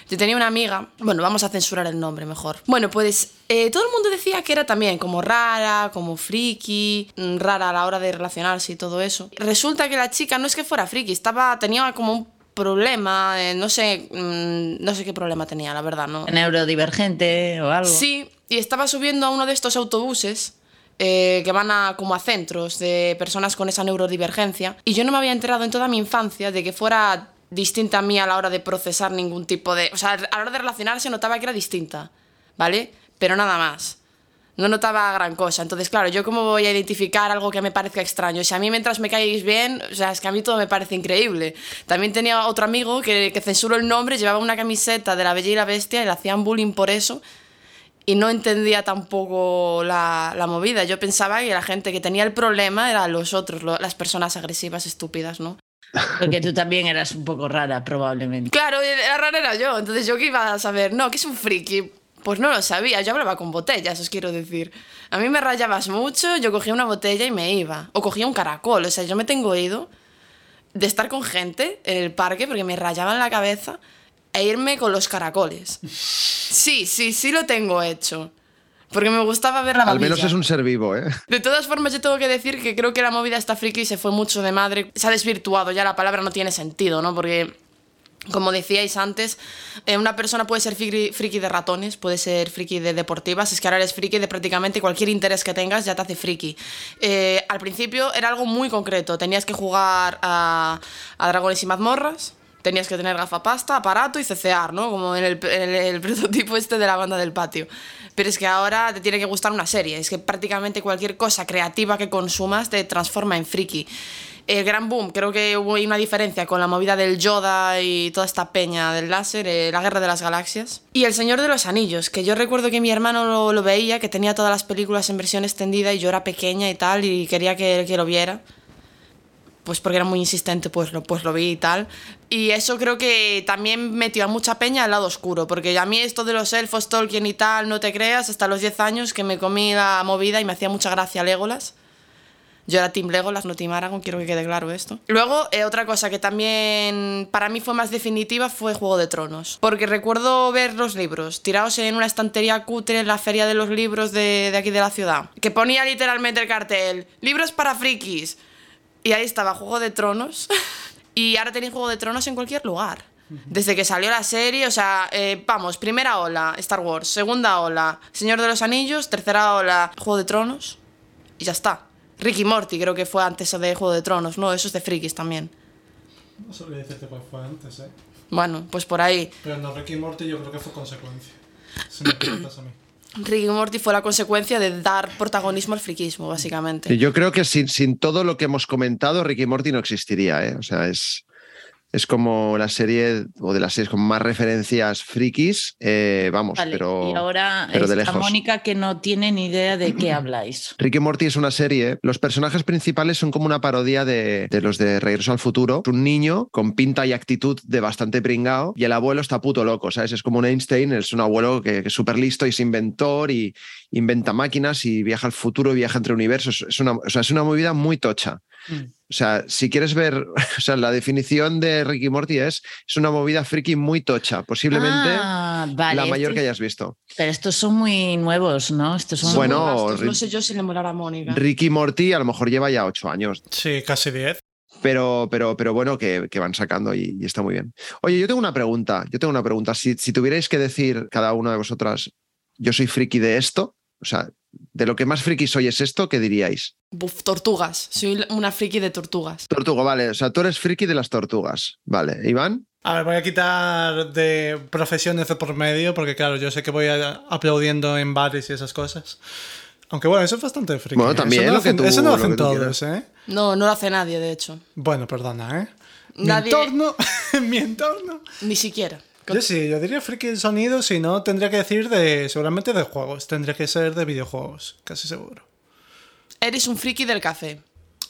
Speaker 2: Yo tenía una amiga, bueno, vamos a censurar el nombre mejor. Bueno, pues eh, todo el mundo decía que era también como rara, como friki, mm, rara a la hora de relacionarse y todo eso. Resulta que la chica no es que fuera friki, estaba, tenía como un problema, eh, no sé, mm, no sé qué problema tenía, la verdad, ¿no?
Speaker 5: Neurodivergente o algo.
Speaker 2: Sí, y estaba subiendo a uno de estos autobuses eh, que van a, como a centros de personas con esa neurodivergencia y yo no me había enterado en toda mi infancia de que fuera distinta a mí a la hora de procesar ningún tipo de... O sea, a la hora de relacionarse notaba que era distinta, ¿vale? Pero nada más no notaba gran cosa. Entonces, claro, yo cómo voy a identificar algo que me parezca extraño. Si a mí mientras me caéis bien, o sea, es que a mí todo me parece increíble. También tenía otro amigo que, que censuró el nombre, llevaba una camiseta de la Bella y la Bestia y le hacían bullying por eso. Y no entendía tampoco la, la movida. Yo pensaba que la gente que tenía el problema eran los otros, las personas agresivas, estúpidas, ¿no?
Speaker 5: Porque tú también eras un poco rara, probablemente.
Speaker 2: Claro, era rara era yo. Entonces, ¿yo qué iba a saber? No, que es un friki pues no lo sabía, yo hablaba con botellas, os quiero decir. A mí me rayabas mucho, yo cogía una botella y me iba. O cogía un caracol, o sea, yo me tengo ido de estar con gente en el parque porque me rayaban la cabeza e irme con los caracoles. (laughs) Sí, sí, sí lo tengo hecho. Porque me gustaba ver la
Speaker 4: Al menos es un ser vivo, ¿eh? (laughs)
Speaker 2: De todas formas, yo tengo que decir que creo que la movida esta friki se fue mucho de madre. Se ha desvirtuado, ya la palabra no tiene sentido, ¿no? Porque como decíais antes, eh, una persona puede ser friki, de ratones, puede ser friki de deportivas, es que ahora eres friki de prácticamente cualquier interés que tengas, ya te hace friki. Eh, al principio era algo muy concreto, tenías que jugar a, dragones y mazmorras, tenías que tener gafapasta, aparato y cecear, ¿no? Como en el, en el (laughs) prototipo este de la banda del patio. Pero es que ahora te tiene que gustar una serie, es que prácticamente cualquier cosa creativa que consumas te transforma en friki el gran boom, creo que hubo una diferencia con la movida del Yoda y toda esta peña del láser, eh, la Guerra de las Galaxias. Y El Señor de los Anillos, que yo recuerdo que mi hermano lo, veía, que tenía todas las películas en versión extendida y yo era pequeña y tal, y quería que, que lo viera. pues porque era muy insistente, pues lo, pues lo vi y tal. Y eso creo que también metió a mucha peña al lado oscuro, porque a mí esto de los elfos, Tolkien y tal, no te creas, hasta los 10 años que me comí la movida y me hacía mucha gracia Legolas. Yo era Team Legolas, no Team Aragorn, quiero que quede claro esto. Luego, eh, otra cosa que también para mí fue más definitiva fue Juego de Tronos. Porque recuerdo ver los libros tirados en una estantería cutre en la feria de los libros de, de aquí de la ciudad. Que ponía literalmente el cartel, libros para frikis. Y ahí estaba Juego de Tronos. (laughs) y ahora tenéis Juego de Tronos en cualquier lugar. Desde que salió la serie, o sea, eh, vamos, primera ola, Star Wars, segunda ola, Señor de los Anillos, tercera ola, Juego de Tronos, y ya está. Ricky Morty creo que fue antes de Juego de Tronos, ¿no? Eso es de frikis también.
Speaker 3: No sabría decirte cuál fue antes, ¿eh?
Speaker 2: Bueno, pues por ahí.
Speaker 3: Pero no, Ricky Morty yo creo que fue consecuencia. Si me preguntas a mí.
Speaker 2: Ricky Morty fue la consecuencia de dar protagonismo al friquismo, básicamente.
Speaker 4: Yo creo que sin, sin todo lo que hemos comentado, Ricky Morty no existiría, ¿eh? O sea, es, es como la serie, o de las series con más referencias frikis, eh, vamos,
Speaker 5: Vale,
Speaker 4: pero,
Speaker 5: y ahora
Speaker 4: pero de lejos.
Speaker 5: Mónica que no tiene ni idea de qué habláis. (clears throat)
Speaker 4: Ricky Morty es una serie. Los personajes principales son como una parodia de, de los de Regreso al Futuro. Es un niño con pinta y actitud de bastante pringao y el abuelo está puto loco, ¿sabes? Es como un Einstein, es un abuelo que, que es súper listo y es inventor y inventa máquinas y viaja al futuro y viaja entre universos. Es una, o sea, es una movida muy tocha. O sea, si quieres ver, (laughs) o sea, la definición de Ricky Morty es, es una movida friki muy tocha, posiblemente
Speaker 5: Ah, vale,
Speaker 4: la mayor
Speaker 5: este-
Speaker 4: que hayas visto.
Speaker 5: Pero estos son muy nuevos, ¿no? Estos son
Speaker 4: Bueno,
Speaker 2: Muy no sé yo si le molará a Mónica.
Speaker 4: Ricky Morty a lo mejor lleva ya ocho años.
Speaker 3: Sí, casi 10.
Speaker 4: pero, pero, pero bueno, que, que van sacando y, y está muy bien. Oye, yo tengo una pregunta, yo tengo una pregunta. Si, si tuvierais que decir cada una de vosotras, yo soy friki de esto, o sea, de lo que más friki soy es esto, ¿qué diríais?
Speaker 2: Buf, tortugas. Soy una friki de tortugas.
Speaker 4: Tortuga, vale, o sea, tú eres friki de las tortugas, vale. Iván,
Speaker 3: A ver, voy a quitar de profesiones de por medio, porque claro, yo sé que voy a- aplaudiendo en bares y esas cosas. Aunque bueno, eso es bastante friki.
Speaker 4: Bueno,
Speaker 3: ¿eh?
Speaker 4: también
Speaker 3: eso no
Speaker 4: lo que
Speaker 3: hacen,
Speaker 4: tú-
Speaker 3: eso no
Speaker 4: lo
Speaker 3: hacen
Speaker 4: que
Speaker 3: todos,
Speaker 4: quieras.
Speaker 3: ¿eh?
Speaker 2: No, no lo hace nadie, de hecho.
Speaker 3: Bueno, perdona, ¿eh? Mi
Speaker 2: Nadie-
Speaker 3: entorno, (laughs) mi entorno.
Speaker 2: Ni siquiera.
Speaker 3: Yo sí, yo diría friki del sonido, si no, tendría que decir de, seguramente de juegos, tendría que ser de videojuegos, casi seguro.
Speaker 2: Eres un friki del café.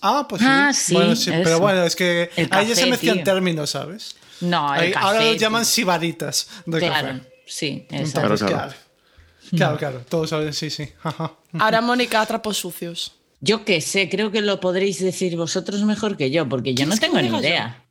Speaker 3: Ah, pues sí.
Speaker 5: Ah, sí,
Speaker 3: Bueno, sí, pero bueno, es que
Speaker 5: El
Speaker 3: ahí ya se mezclan términos, ¿sabes?
Speaker 5: No, el
Speaker 3: Ahí- ahora
Speaker 5: café,
Speaker 3: lo llaman sibaritas de
Speaker 5: Claro,
Speaker 3: café.
Speaker 5: sí.
Speaker 3: Entonces,
Speaker 4: Claro,
Speaker 3: claro.
Speaker 4: claro.
Speaker 3: Claro, claro, todos saben, sí, sí. (laughs)
Speaker 2: Ahora Mónica trapos sucios.
Speaker 5: Yo qué sé, creo que lo podréis decir vosotros mejor que yo, porque yo no
Speaker 2: ¿Quieres que
Speaker 5: tengo ni
Speaker 2: yo?
Speaker 5: idea.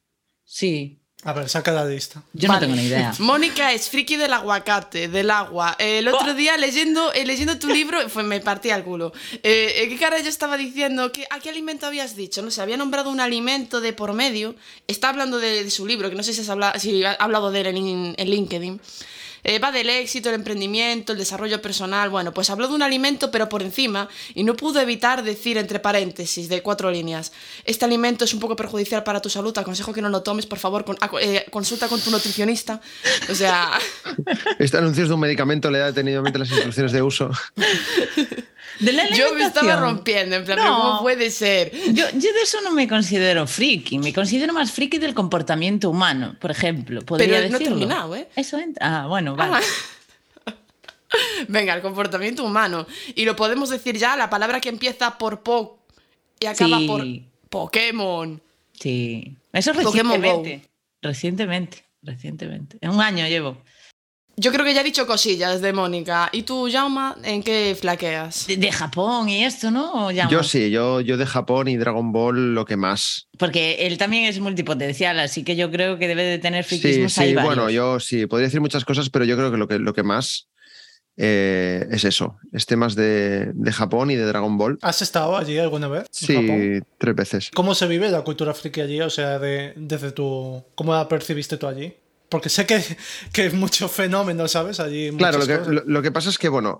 Speaker 5: Sí,
Speaker 3: A ver, saca la lista.
Speaker 5: yo
Speaker 2: Vale.
Speaker 5: no tengo ni idea. (laughs)
Speaker 2: Mónica es friki del aguacate, del agua. Eh, El otro día leyendo, eh, leyendo tu libro, (laughs) fue, me partía el culo. Eh, eh, ¿Qué cara yo estaba diciendo? ¿Qué, ¿A qué alimento habías dicho? No sé, había nombrado un alimento de por medio. Está hablando de, de su libro, que no sé si, has habla- si ha hablado de él en, en LinkedIn. Eh, va del éxito, el emprendimiento, el desarrollo personal. Bueno, pues habló de un alimento, pero por encima, y no pudo evitar decir entre paréntesis de cuatro líneas: Este alimento es un poco perjudicial para tu salud, te aconsejo que no lo tomes, por favor, con- eh, consulta con tu nutricionista. O sea, (laughs)
Speaker 4: este anuncio es de un medicamento, le da detenidamente las instrucciones de uso. (laughs)
Speaker 5: De la
Speaker 2: yo me estaba rompiendo, en plan,
Speaker 5: No.
Speaker 2: ¿pero ¿cómo puede ser?
Speaker 5: Yo, yo de eso no me considero friki, me considero más friki del comportamiento humano, por ejemplo. Podría
Speaker 2: Pero no he
Speaker 5: decirlo.
Speaker 2: terminado, ¿eh?
Speaker 5: Eso entra. Ah, bueno, vale. (laughs)
Speaker 2: Venga, el comportamiento humano. Y lo podemos decir ya, la palabra que empieza por po y acaba
Speaker 5: Sí.
Speaker 2: por Pokémon.
Speaker 5: Sí. Eso
Speaker 2: Pokémon
Speaker 5: recientemente. Recientemente, recientemente. En un año llevo.
Speaker 2: Yo creo que ya he dicho cosillas de Mónica. ¿Y tú, Jauma, en qué flaqueas?
Speaker 5: De, de Japón y esto, ¿no? ¿O ya
Speaker 4: Yo sí, yo, yo de Japón y Dragon Ball lo que más.
Speaker 5: Porque él también es multipotencial, así que yo creo que debe de tener
Speaker 4: Sí,
Speaker 5: friquismos ahí
Speaker 4: sí,
Speaker 5: varios.
Speaker 4: bueno, yo sí, podría decir muchas cosas, pero yo creo que lo que, lo que más eh, es eso, es temas de, de Japón y de Dragon Ball.
Speaker 3: ¿Has estado allí alguna vez?
Speaker 4: Sí,
Speaker 3: Japón?
Speaker 4: tres veces.
Speaker 3: ¿Cómo se vive la cultura friki allí? O sea, de, desde tu. ¿Cómo la percibiste tú allí? Porque sé que, que es mucho fenómeno, ¿sabes? Allí.
Speaker 4: Claro, lo que,
Speaker 3: cosas.
Speaker 4: lo, lo que pasa es que, bueno,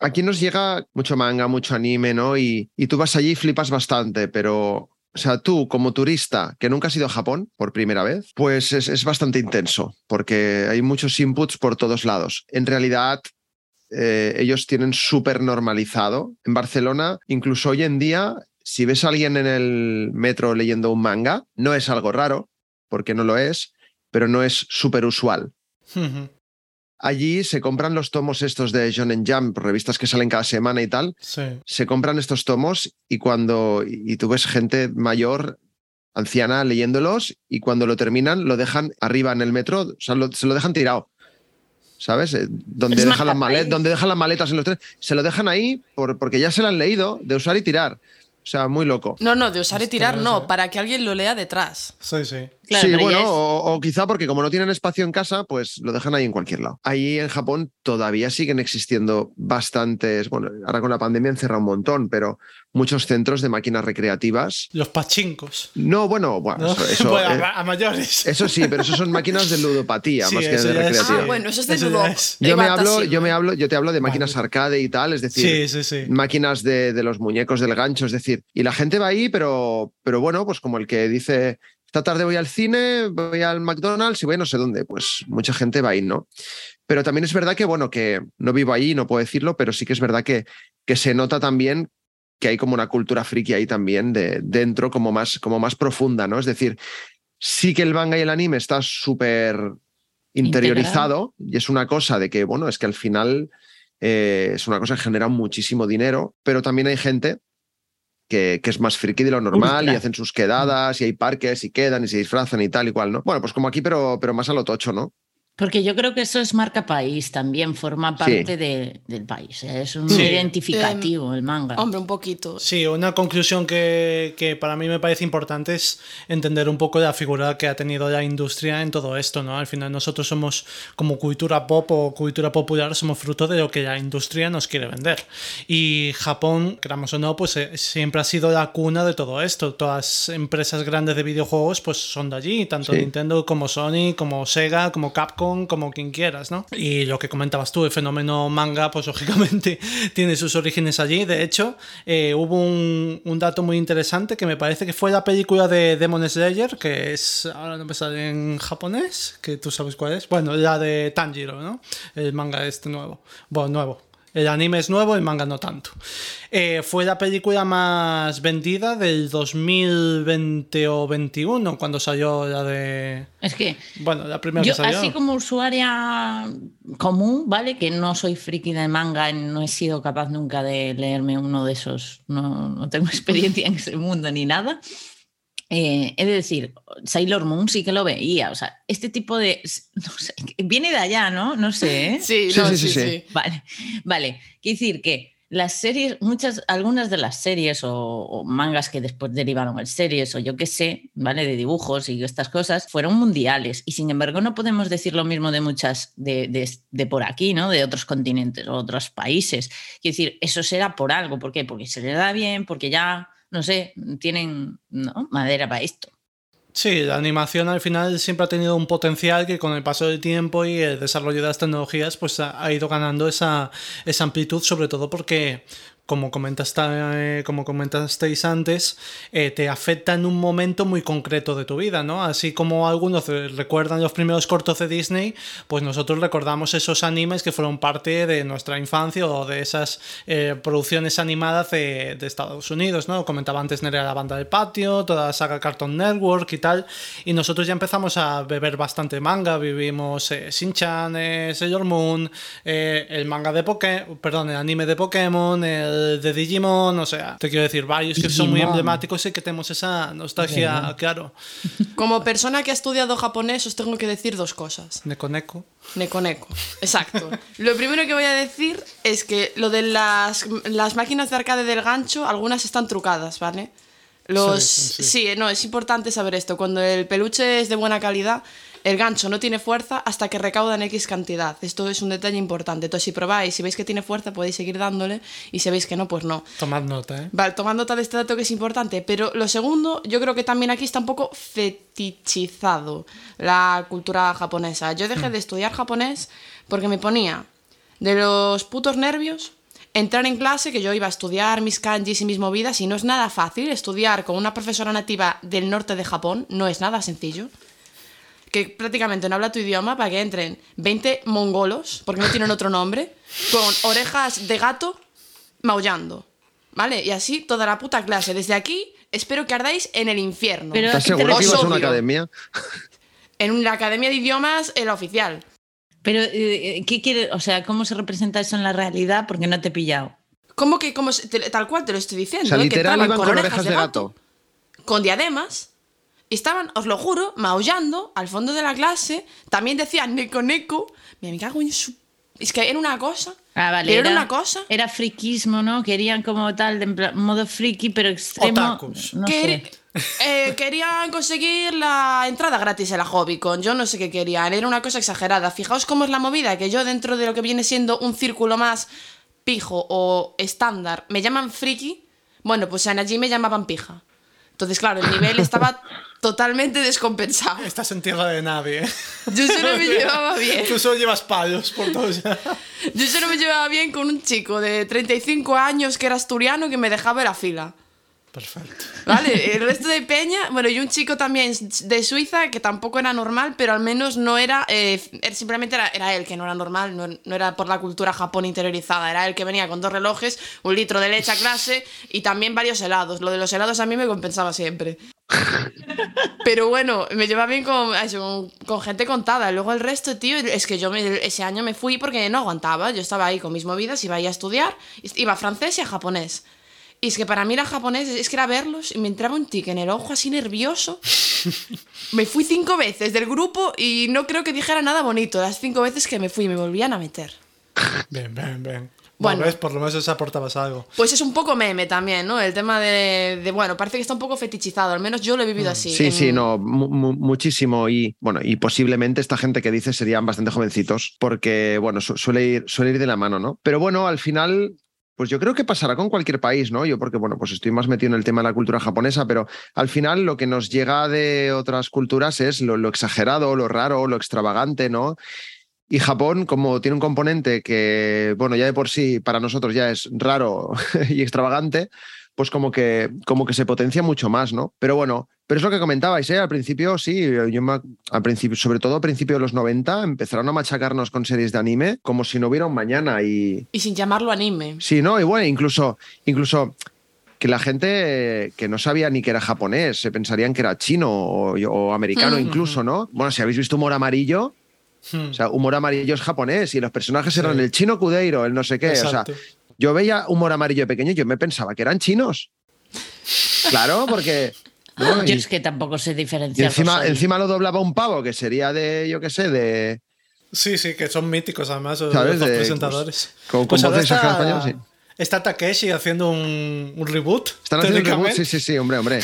Speaker 4: aquí nos llega mucho manga, mucho anime, ¿no? Y, y tú vas allí y flipas bastante, pero, o sea, tú como turista que nunca has ido a Japón por primera vez, pues es, es bastante intenso, porque hay muchos inputs por todos lados. En realidad, eh, ellos tienen súper normalizado. En Barcelona, incluso hoy en día, si ves a alguien en el metro leyendo un manga, no es algo raro, porque no lo es, pero no es súper usual. Allí se compran los tomos estos de Shonen Jump, revistas que salen cada semana y tal.
Speaker 3: Sí.
Speaker 4: Se compran estos tomos y cuando y tú ves gente mayor anciana leyéndolos y cuando lo terminan lo dejan arriba en el metro, o sea, lo- se lo dejan tirado. ¿Sabes? Eh, Donde dejan, las maletas, donde dejan las maletas en los tres. Se lo dejan ahí por- porque ya se lo han leído, de usar y tirar. O sea, muy loco.
Speaker 2: No, no, de usar y tirar no, para que alguien lo lea detrás.
Speaker 3: Sí, sí.
Speaker 5: Claro,
Speaker 4: sí, bueno,
Speaker 5: es-
Speaker 4: o, o quizá porque como no tienen espacio en casa, pues lo dejan ahí en cualquier lado. Ahí en Japón todavía siguen existiendo bastantes, bueno, ahora con la pandemia han cerrado un montón, pero muchos centros de máquinas recreativas.
Speaker 3: Los pachincos.
Speaker 4: No, bueno, bueno,
Speaker 3: ¿no?
Speaker 4: eso, eso,
Speaker 3: Bueno,
Speaker 4: eh,
Speaker 3: a, a mayores.
Speaker 4: eso sí, pero eso son máquinas de ludopatía
Speaker 3: Sí,
Speaker 4: más que de recreativa.
Speaker 2: Ah, bueno, eso es de
Speaker 3: Eso ya
Speaker 2: Ludop.
Speaker 3: es-
Speaker 4: Yo me, hablo, yo, me hablo, yo te hablo de máquinas
Speaker 3: Vale.
Speaker 4: arcade y tal, es decir,
Speaker 3: Sí, sí, sí.
Speaker 4: máquinas de, de los muñecos del gancho, es decir, y la gente va ahí, pero, pero bueno, pues como el que dice, esta tarde voy al cine, voy al McDonald's y voy a no sé dónde, pues mucha gente va ahí, ¿no? Pero también es verdad que, bueno, que no vivo ahí, no puedo decirlo, pero sí que es verdad que, que se nota también que hay como una cultura friki ahí también de, dentro, como más, como más profunda, ¿no? Es decir, sí que el manga y el anime está súper interiorizado y es una cosa de que, bueno, es que al final eh, es una cosa que genera muchísimo dinero, pero también hay gente que, que es más friki de lo normal
Speaker 5: Ultra.
Speaker 4: y hacen sus quedadas y hay parques y quedan y se disfrazan y tal y cual, ¿no? Bueno, pues como aquí, pero, pero más a lo tocho, ¿no?
Speaker 5: Porque yo creo que eso es marca país, también forma parte de- del país. ¿eh? Es un
Speaker 3: Sí.
Speaker 5: identificativo el manga.
Speaker 2: Hombre, un poquito.
Speaker 3: Sí, una conclusión que, que para mí me parece importante es entender un poco la figura que ha tenido la industria en todo esto, ¿no? Al final nosotros somos como cultura pop o cultura popular, somos fruto de lo que la industria nos quiere vender. Y Japón, queramos o no, pues eh, siempre ha sido la cuna de todo esto. Todas las empresas grandes de videojuegos pues son de allí, tanto
Speaker 4: Sí.
Speaker 3: Nintendo como Sony, como Sega, como Capcom, como quien quieras, ¿no? Y lo que comentabas tú, el fenómeno manga, pues (laughs) lógicamente tiene sus orígenes allí. De hecho, eh, hubo un, un dato muy interesante que me parece que fue la película de Demon Slayer, que es, ahora no me sale en japonés, que tú sabes cuál es. Bueno, la de Tanjiro, ¿no? El manga este nuevo. Bueno, nuevo. El anime es nuevo, el manga no tanto. Eh, fue la película más vendida del 2020 o 21, cuando salió la de...
Speaker 5: Es que
Speaker 3: Bueno, la primera
Speaker 5: yo,
Speaker 3: que salió.
Speaker 5: así como usuaria común, ¿vale? Que no soy friki de manga, no he sido capaz nunca de leerme uno de esos, no, no tengo (laughs) experiencia en ese mundo ni nada. Eh, he de decir, Sailor Moon sí que lo veía, o sea, este tipo de, no sé, viene de allá, ¿no? No sé, ¿eh?
Speaker 2: Sí,
Speaker 4: Sí,
Speaker 2: no,
Speaker 4: sí,
Speaker 2: sí,
Speaker 4: sí,
Speaker 2: sí,
Speaker 4: sí.
Speaker 5: Vale, vale. Quiero decir que las series, muchas, algunas de las series o, o mangas que después derivaron en series o yo qué sé, ¿vale? De dibujos y estas cosas, fueron mundiales. Y sin embargo, no podemos decir lo mismo de muchas de, de- de por aquí, ¿no? De otros continentes o otros países. Quiero decir, eso será por algo. ¿Por qué? Porque se les da bien, porque ya, no sé, tienen madera para esto.
Speaker 3: Sí, la animación al final siempre ha tenido un potencial que con el paso del tiempo y el desarrollo de las tecnologías pues ha, ha ido ganando esa, esa amplitud, sobre todo porque, como, comentaste, eh, como comentasteis antes, eh, te afecta en un momento muy concreto de tu vida, ¿no? Así como algunos eh, recuerdan los primeros cortos de Disney, pues nosotros recordamos esos animes que fueron parte de nuestra infancia o de esas eh, producciones animadas de, de Estados Unidos, ¿no? Comentaba antes Nerea la banda del patio, toda la saga Cartoon Network y tal, y nosotros ya empezamos a beber bastante manga, vivimos Shin-Chan, Sailor Moon, el manga de Pokémon, perdón, el anime de Pokémon, de Digimon, o sea, te quiero decir, varios que son muy emblemáticos y que tenemos esa nostalgia, claro,
Speaker 2: Como persona que ha estudiado japonés, os tengo que decir dos cosas.
Speaker 3: Neko Neko.
Speaker 2: Neko Neko. Exacto. Lo primero que voy a decir es que lo de las, las máquinas de arcade del gancho, algunas están trucadas, ¿vale? Los,
Speaker 3: Sí, sí,
Speaker 2: sí, no, es importante saber esto. Cuando el peluche es de buena calidad, el gancho no tiene fuerza hasta que recaudan X cantidad. Esto es un detalle importante. Entonces, si probáis, si veis que tiene fuerza, podéis seguir dándole. Y si veis que no, pues no.
Speaker 3: Tomad nota, ¿eh?
Speaker 2: Vale, tomando nota de este dato que es importante. Pero lo segundo, yo creo que también aquí está un poco fetichizado la cultura japonesa. Yo dejé de estudiar japonés porque me ponía de los putos nervios entrar en clase, que yo iba a estudiar mis kanjis y mis movidas, y no es nada fácil estudiar con una profesora nativa del norte de Japón, no es nada sencillo. Que prácticamente no habla tu idioma para que entren 20 mongolos, porque no tienen otro nombre, con orejas de gato maullando. ¿Vale? Y así toda la puta clase. Desde aquí, espero que ardáis en el infierno.
Speaker 5: Pero-
Speaker 4: ¿Estás
Speaker 5: ¿A qué te
Speaker 4: seguro que ibas a una academia?
Speaker 2: En la Academia de Idiomas, en la oficial.
Speaker 5: Pero, eh, ¿qué quiere? O sea, ¿cómo se representa eso en la realidad? Porque no te he pillado.
Speaker 2: ¿Cómo que se- te- tal cual te lo estoy
Speaker 4: O
Speaker 2: diciendo?
Speaker 4: sea,
Speaker 2: ¿eh? Que
Speaker 4: literal
Speaker 2: entraban
Speaker 4: iban con orejas de gato.
Speaker 2: con diademas, Y estaban, os lo juro, maullando al fondo de la clase. También decían Neko Neko. Me cago en su. Es que era una cosa.
Speaker 5: Ah, vale.
Speaker 2: Pero era una cosa.
Speaker 5: Era friquismo, ¿no? Querían como tal, de modo friki, pero extremo. No
Speaker 2: que-
Speaker 5: sé.
Speaker 2: eh, querían conseguir la entrada gratis a la Hobbycon. Yo no sé qué querían. Era una cosa exagerada. Fijaos cómo es la movida. Que yo, dentro de lo que viene siendo un círculo más pijo o estándar, me llaman friki. Bueno, pues en allí me llamaban pija. Entonces, claro, el nivel (laughs) estaba totalmente descompensado.
Speaker 3: Estás en tierra de nadie. ¿eh?
Speaker 2: Yo solo me (laughs) llevaba bien.
Speaker 3: Tú solo llevas palos por todos.
Speaker 2: Yo solo me llevaba bien con un chico de 35 años que era asturiano que me dejaba en la fila.
Speaker 3: Perfecto.
Speaker 2: ¿Vale? El resto de Peña, bueno, y un chico también de Suiza que tampoco era normal, pero al menos no era, eh, simplemente era, él que no era normal, no, no era por la cultura japón interiorizada, era él que venía con dos relojes, un litro de leche a clase y también varios helados. Lo de los helados a mí me compensaba siempre. Pero bueno, me lleva bien con, con, gente contada. Luego el resto, tío, es que yo ese año me fui porque no aguantaba. Yo estaba ahí con mis movidas, iba ahí a estudiar, iba a francés y a japonés. Y es que para mí era japonés, es que era verlos y me entraba un tic en el ojo así nervioso. (laughs) me fui cinco veces del grupo y no creo que dijera nada bonito. Las cinco veces que me fui me volvían a meter.
Speaker 3: Bien, bien, bien.
Speaker 2: Bueno.
Speaker 3: Ves, por lo menos aportabas algo.
Speaker 2: Pues es un poco meme también, ¿no? El tema de, de, bueno, parece que está un poco fetichizado, al menos yo lo he vivido así.
Speaker 4: Sí,
Speaker 2: en-
Speaker 4: sí, no, mu- mu- muchísimo. Y bueno, y posiblemente esta gente que dice serían bastante jovencitos, porque bueno, su- suele ir, suele ir de la mano, ¿no? Pero bueno, al final, pues yo creo que pasará con cualquier país, ¿no? Yo porque, bueno, pues estoy más metido en el tema de la cultura japonesa, pero al final lo que nos llega de otras culturas es lo, exagerado, lo raro, lo extravagante, ¿no? Y Japón, como tiene un componente que, bueno, ya de por sí para nosotros ya es raro (laughs) y extravagante, pues como que, como que se potencia mucho más, ¿no? Pero bueno, pero es lo que comentabais, ¿eh? Al principio, sí, yo me, al principio, sobre todo a principios de los 90, empezaron a machacarnos con series de anime como si no hubiera un mañana y...
Speaker 2: Y sin llamarlo anime.
Speaker 4: Sí, ¿no? Y bueno, incluso, incluso que la gente que no sabía ni que era japonés, se pensarían que era chino o, o americano
Speaker 2: Mm.
Speaker 4: incluso, ¿no? Bueno, si habéis visto Humor Amarillo,
Speaker 3: Hmm.
Speaker 4: o sea, Humor Amarillo es japonés y los personajes
Speaker 3: Sí.
Speaker 4: eran el chino Kudeiro, el no sé qué, o sea, yo veía Humor Amarillo pequeño y yo me pensaba que eran chinos. Claro, porque... ¿no?
Speaker 5: Yo
Speaker 4: Y-
Speaker 5: es que tampoco sé
Speaker 4: y
Speaker 5: diferenciar.
Speaker 4: encima, encima lo doblaba un pavo que sería de, yo qué sé, de...
Speaker 3: Sí, sí, que son míticos además los presentadores.
Speaker 4: con- con
Speaker 3: Pues
Speaker 4: voces en español, sí.
Speaker 3: Está Takeshi haciendo un, un reboot.
Speaker 4: Están haciendo un reboot, sí, sí, sí, hombre, hombre.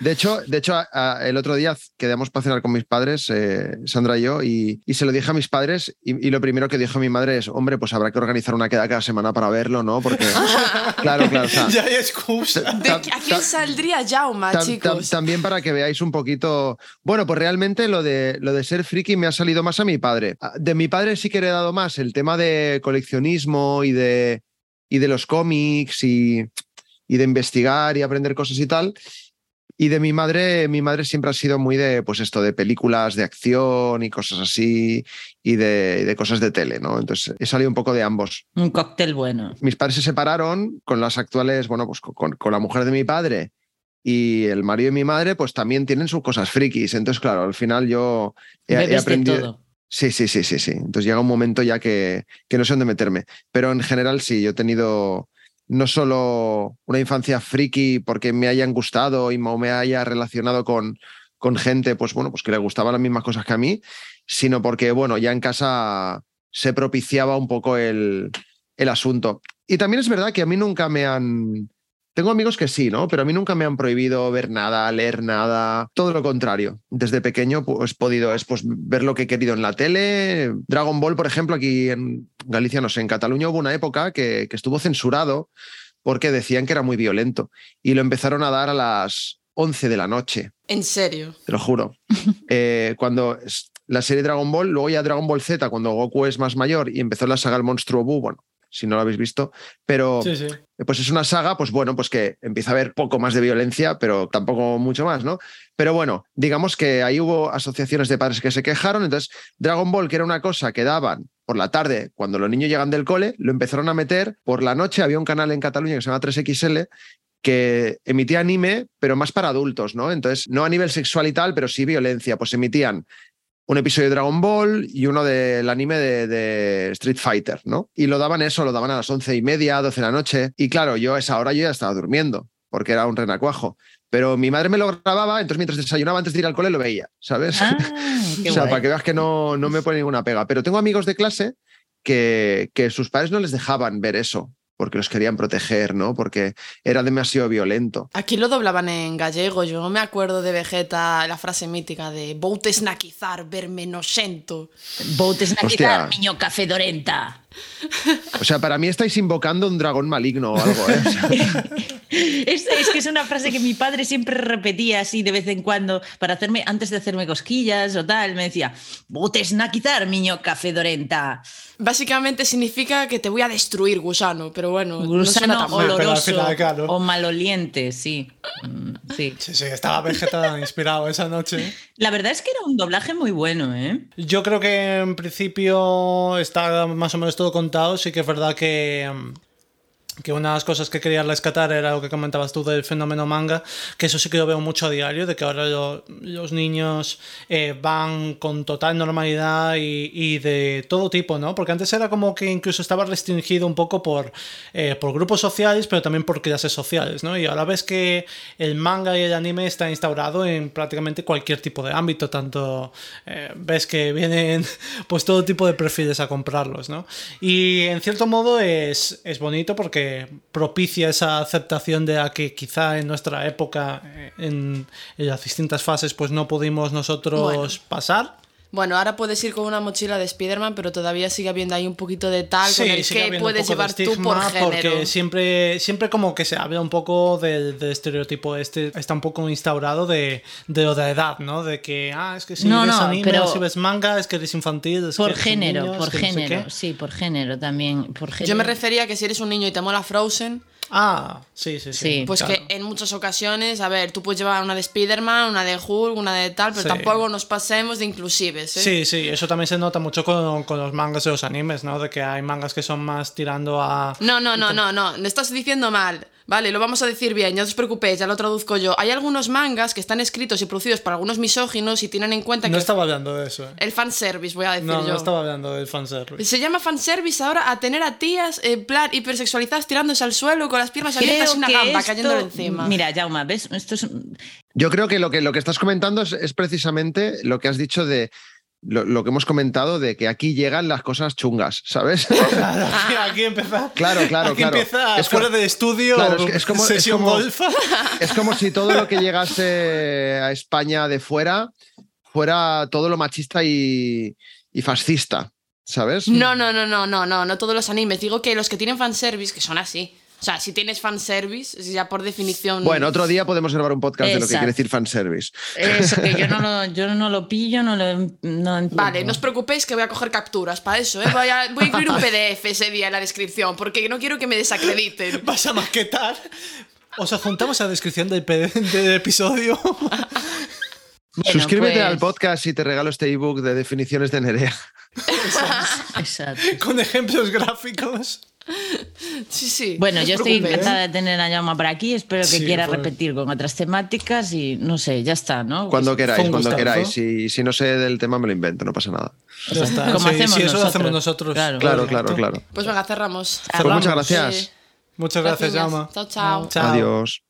Speaker 4: De hecho, de hecho a- a- el otro día quedamos para cenar con mis padres, eh, Sandra y yo, y, y se lo dije a mis padres y, y lo primero que dijo mi madre es, hombre, pues habrá que organizar una queda cada semana para verlo, ¿no? Porque, (laughs) claro, claro, o sea,
Speaker 3: Ya hay excusa.
Speaker 2: ¿De ¿A quién saldría Jauma,
Speaker 4: tam- tam-
Speaker 2: chicos?
Speaker 4: también para que veáis un poquito. Bueno, pues realmente lo de, lo de ser friki me ha salido más a mi padre. De mi padre sí que le he dado más el tema de coleccionismo y de, y de los cómics y, y de investigar y aprender cosas y tal. Y de mi madre, mi madre siempre ha sido muy de, pues esto, de películas de acción y cosas así, y de, de cosas de tele, ¿no? Entonces he salido un poco de ambos
Speaker 5: Un cóctel bueno.
Speaker 4: mis padres se separaron con las actuales, bueno, pues con, con la mujer de mi padre y el marido de mi madre, pues también tienen sus cosas frikis. Entonces, claro, al final yo he, he aprendido.
Speaker 5: todo.
Speaker 4: Sí, sí, sí, sí, sí. Entonces llega un momento ya que, que no sé dónde meterme. Pero en general sí, yo he tenido no solo una infancia friki porque me hayan gustado y me haya relacionado con, con gente, pues bueno, pues que le gustaban las mismas cosas que a mí, sino porque, bueno, ya en casa se propiciaba un poco el, el asunto. Y también es verdad que a mí nunca me han... Tengo amigos que sí, ¿no? Pero a mí nunca me han prohibido ver nada, leer nada, todo lo contrario. Desde pequeño pues, he podido es, pues, ver lo que he querido en la tele. Dragon Ball, por ejemplo, aquí en Galicia, no sé, en Cataluña hubo una época que, que estuvo censurado porque decían que era muy violento y lo empezaron a dar a las 11 de la noche
Speaker 2: En serio.
Speaker 4: te lo juro. (laughs) Eh, cuando la serie Dragon Ball, luego ya Dragon Ball Z, cuando Goku es más mayor y empezó la saga El Monstruo Buu, bueno, si no lo habéis visto, pero
Speaker 3: Sí, sí.
Speaker 4: pues es una saga, pues bueno, pues que empieza a haber poco más de violencia, pero tampoco mucho más, ¿no? Pero bueno, digamos que ahí hubo asociaciones de padres que se quejaron, entonces Dragon Ball, que era una cosa que daban por la tarde cuando los niños llegan del cole, lo empezaron a meter por la noche, había un canal en Cataluña que se llama 3XL que emitía anime, pero más para adultos, ¿no? Entonces, no a nivel sexual y tal, pero sí violencia, pues emitían un episodio de Dragon Ball y uno del anime de, de Street Fighter, ¿no? Y lo daban eso, lo daban a las once y media, doce de la noche. Y claro, yo a esa hora yo ya estaba durmiendo. porque era un renacuajo. Pero mi madre me lo grababa, entonces mientras desayunaba antes de ir al cole lo veía, ¿sabes?
Speaker 5: Ah, (laughs)
Speaker 4: o sea,
Speaker 5: guay.
Speaker 4: para que veas que no, no me pone ninguna pega. Pero tengo amigos de clase que, que sus padres no les dejaban ver eso, porque los querían proteger, ¿no? Porque era demasiado violento.
Speaker 2: Aquí lo doblaban en gallego. Yo no me acuerdo de Vegeta, la frase mítica de Voute snaquizar, verme noxento.
Speaker 5: Voutes na
Speaker 4: Hostia.
Speaker 5: quitar, miño café dorenta.
Speaker 4: O sea, para mí estáis invocando un dragón maligno o algo, ¿eh? O sea, (laughs)
Speaker 5: Es, es que es una frase que mi padre siempre repetía así de vez en cuando para hacerme, antes de hacerme cosquillas o tal, me decía, botes na quitar, miño café dorenta.
Speaker 2: Básicamente significa que te voy a destruir, gusano. Pero bueno, no
Speaker 5: Gusano
Speaker 2: tan mal.
Speaker 3: pero al
Speaker 5: oloroso o maloliente, sí. Mm, sí.
Speaker 3: Sí, sí, estaba Vegeta (laughs) inspirado esa noche.
Speaker 5: La verdad es que era un doblaje muy bueno, ¿eh?
Speaker 3: Yo creo que en principio está más o menos todo contado. Sí que es verdad que, mm, que una de las cosas que quería rescatar era lo que comentabas tú del fenómeno manga, que eso sí que lo veo mucho a diario, de que ahora lo- los niños eh, van con total normalidad y, y de todo tipo, ¿no? Porque antes era como que incluso estaba restringido un poco por, eh, por grupos sociales, pero también por clases sociales, ¿no? Y ahora ves que el manga y el anime está instaurado en prácticamente cualquier tipo de ámbito, tanto eh, ves que vienen (laughs) pues todo tipo de perfiles a comprarlos, ¿no? Y en cierto modo es, es bonito porque propicia esa aceptación de la que quizá en nuestra época, eh, en, en las distintas fases, pues no pudimos nosotros
Speaker 2: Bueno.
Speaker 3: pasar.
Speaker 2: Bueno, ahora puedes ir con una mochila de Spider-Man, pero todavía sigue habiendo ahí un poquito de tal
Speaker 3: Sí,
Speaker 2: con el que puedes llevar tú por género.
Speaker 3: Porque siempre, siempre como que se habla un poco del, del estereotipo este, está un poco instaurado de, de lo de edad, ¿no? De que, ah, es que si
Speaker 5: No,
Speaker 3: ves
Speaker 5: no,
Speaker 3: anime
Speaker 5: pero-
Speaker 3: o si ves manga es que eres infantil. es que
Speaker 5: Por género,
Speaker 3: niño, es
Speaker 5: por
Speaker 3: que no sé
Speaker 5: género, sí, por género también. Por género.
Speaker 2: Yo me refería a que si eres un niño y te mola Frozen,
Speaker 3: Ah, sí, sí, sí.
Speaker 5: Sí.
Speaker 2: pues
Speaker 3: claro.
Speaker 2: que en muchas ocasiones, a ver, tú puedes llevar una de Spider-Man, una de Hulk, una de tal, pero
Speaker 3: Sí.
Speaker 2: tampoco nos pasemos de inclusives, ¿eh?
Speaker 3: Sí, sí, eso también se nota mucho con, con los mangas y los animes, ¿no? De que hay mangas que son más tirando a...
Speaker 2: No, no, no, no, no, lo estás diciendo mal. Vale, lo vamos a decir bien, ya no os preocupéis, ya lo traduzco yo. Hay algunos mangas que están escritos y producidos por algunos misóginos y tienen en cuenta
Speaker 3: No
Speaker 2: que
Speaker 3: estaba hablando de eso, ¿eh?
Speaker 2: el fanservice, voy a decir
Speaker 3: No,
Speaker 2: yo.
Speaker 3: no estaba hablando del fanservice.
Speaker 2: Se llama fanservice ahora a tener a tías en plan hipersexualizadas tirándose al suelo con las piernas abiertas y una gamba
Speaker 5: esto-
Speaker 2: cayéndole encima.
Speaker 5: Mira, Jauma, ¿ves? Esto es,
Speaker 4: Yo creo que lo que, lo que estás comentando es, es precisamente lo que has dicho de lo, lo que hemos comentado de que aquí llegan las cosas chungas, ¿sabes? (laughs)
Speaker 3: Claro, aquí, empieza.
Speaker 4: Claro, claro,
Speaker 3: aquí
Speaker 4: claro.
Speaker 3: empieza
Speaker 4: Es
Speaker 3: fuera de estudio.
Speaker 4: Claro, es que- es como- es
Speaker 3: sesión
Speaker 4: como-
Speaker 3: golfa. (laughs)
Speaker 4: Es como si todo lo que llegase a España de fuera fuera todo lo machista y, y fascista, ¿sabes?
Speaker 2: No, no, no, no, no, no, no todos los animes. Digo que los que tienen fanservice, que son así. O sea, si tienes fanservice, ya por definición.
Speaker 4: Bueno, otro día podemos grabar un podcast de lo que
Speaker 5: Exacto.
Speaker 4: quiere decir fanservice.
Speaker 5: eso que yo no lo, (laughs) yo no lo pillo, no lo no entiendo.
Speaker 2: Vale, no os preocupéis que voy a coger capturas para eso, ¿eh? Voy a, voy a incluir un (laughs) PDF ese día en la descripción, porque no quiero que me desacrediten. (laughs)
Speaker 3: Vas a maquetar. O sea, juntamos a la descripción del, del episodio.
Speaker 5: Bueno,
Speaker 4: Suscríbete
Speaker 5: pues-
Speaker 4: al podcast y te regalo este ebook de definiciones de Nerea.
Speaker 5: Exacto.
Speaker 3: con ejemplos gráficos. (laughs)
Speaker 2: Sí, sí.
Speaker 5: Bueno,
Speaker 2: no
Speaker 5: yo estoy
Speaker 2: preocupéis.
Speaker 5: encantada de tener a Jauma por aquí. Espero que
Speaker 3: Sí,
Speaker 5: quiera
Speaker 3: fue-
Speaker 5: repetir con otras temáticas y no sé, ya está, ¿no?
Speaker 4: Cuando queráis, cuando queráis. Si, si no sé del tema, me lo invento, no pasa nada.
Speaker 3: Ya está.
Speaker 5: Como
Speaker 3: Sí,
Speaker 5: hacemos
Speaker 3: sí, eso lo
Speaker 5: nosotros.
Speaker 3: hacemos nosotros.
Speaker 5: Claro.
Speaker 4: Claro, claro, claro.
Speaker 2: Pues venga, cerramos.
Speaker 4: Pues muchas gracias.
Speaker 2: Sí.
Speaker 3: Muchas gracias,
Speaker 2: Gracias. Chao, chao.
Speaker 3: Chao.
Speaker 4: Adiós.